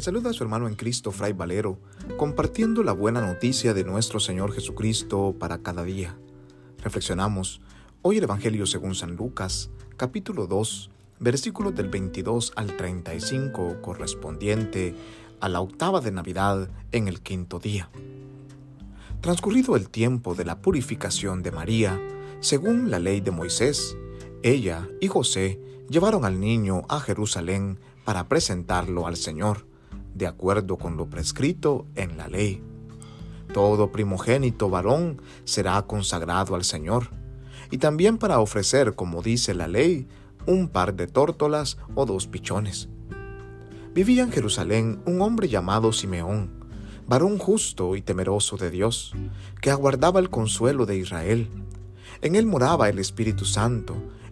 Saluda a su hermano en Cristo, Fray Valero, compartiendo la buena noticia de nuestro Señor Jesucristo para cada día. Reflexionamos hoy el Evangelio según San Lucas, capítulo 2, versículos del 22 al 35, correspondiente a la octava de Navidad en el quinto día. Transcurrido el tiempo de la purificación de María, según la ley de Moisés, ella y José llevaron al niño a Jerusalén para presentarlo al Señor, de acuerdo con lo prescrito en la ley. Todo primogénito varón será consagrado al Señor, y también para ofrecer, como dice la ley, un par de tórtolas o dos pichones. Vivía en Jerusalén un hombre llamado Simeón, varón justo y temeroso de Dios, que aguardaba el consuelo de Israel. En él moraba el Espíritu Santo,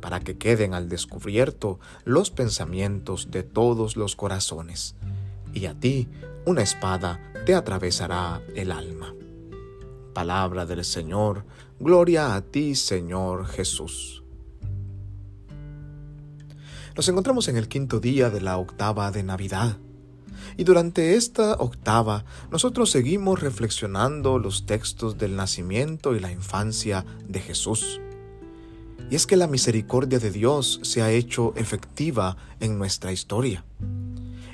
para que queden al descubierto los pensamientos de todos los corazones, y a ti una espada te atravesará el alma. Palabra del Señor, gloria a ti Señor Jesús. Nos encontramos en el quinto día de la octava de Navidad. Y durante esta octava nosotros seguimos reflexionando los textos del nacimiento y la infancia de Jesús. Y es que la misericordia de Dios se ha hecho efectiva en nuestra historia.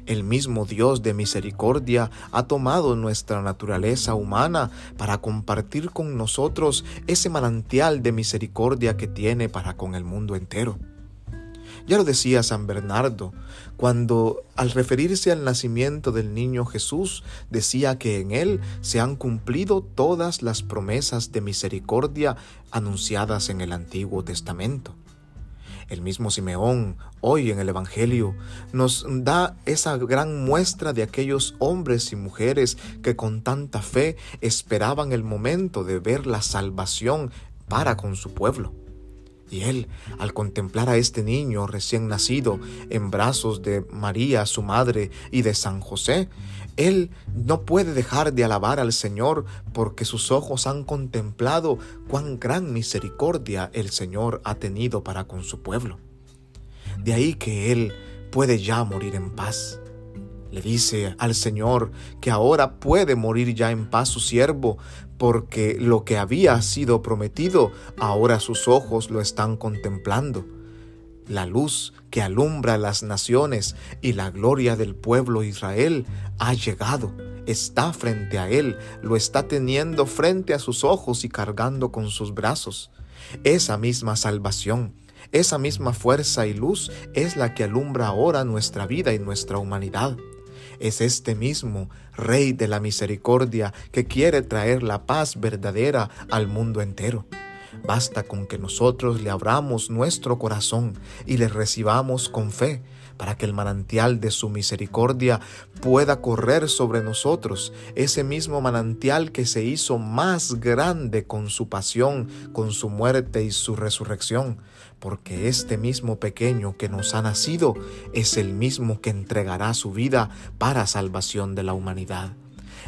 El mismo Dios de misericordia ha tomado nuestra naturaleza humana para compartir con nosotros ese manantial de misericordia que tiene para con el mundo entero. Ya lo decía San Bernardo, cuando al referirse al nacimiento del niño Jesús decía que en él se han cumplido todas las promesas de misericordia anunciadas en el Antiguo Testamento. El mismo Simeón, hoy en el Evangelio, nos da esa gran muestra de aquellos hombres y mujeres que con tanta fe esperaban el momento de ver la salvación para con su pueblo. Y él, al contemplar a este niño recién nacido en brazos de María, su madre, y de San José, él no puede dejar de alabar al Señor porque sus ojos han contemplado cuán gran misericordia el Señor ha tenido para con su pueblo. De ahí que él puede ya morir en paz. Le dice al Señor que ahora puede morir ya en paz su siervo, porque lo que había sido prometido, ahora sus ojos lo están contemplando. La luz que alumbra las naciones y la gloria del pueblo Israel ha llegado, está frente a él, lo está teniendo frente a sus ojos y cargando con sus brazos. Esa misma salvación, esa misma fuerza y luz es la que alumbra ahora nuestra vida y nuestra humanidad es este mismo Rey de la Misericordia que quiere traer la paz verdadera al mundo entero. Basta con que nosotros le abramos nuestro corazón y le recibamos con fe para que el manantial de su misericordia pueda correr sobre nosotros, ese mismo manantial que se hizo más grande con su pasión, con su muerte y su resurrección, porque este mismo pequeño que nos ha nacido es el mismo que entregará su vida para salvación de la humanidad.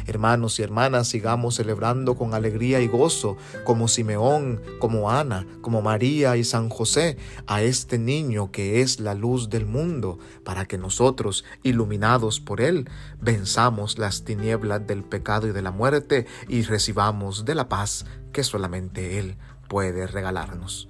Hermanos y hermanas, sigamos celebrando con alegría y gozo, como Simeón, como Ana, como María y San José, a este niño que es la luz del mundo, para que nosotros, iluminados por él, venzamos las tinieblas del pecado y de la muerte y recibamos de la paz que solamente Él puede regalarnos.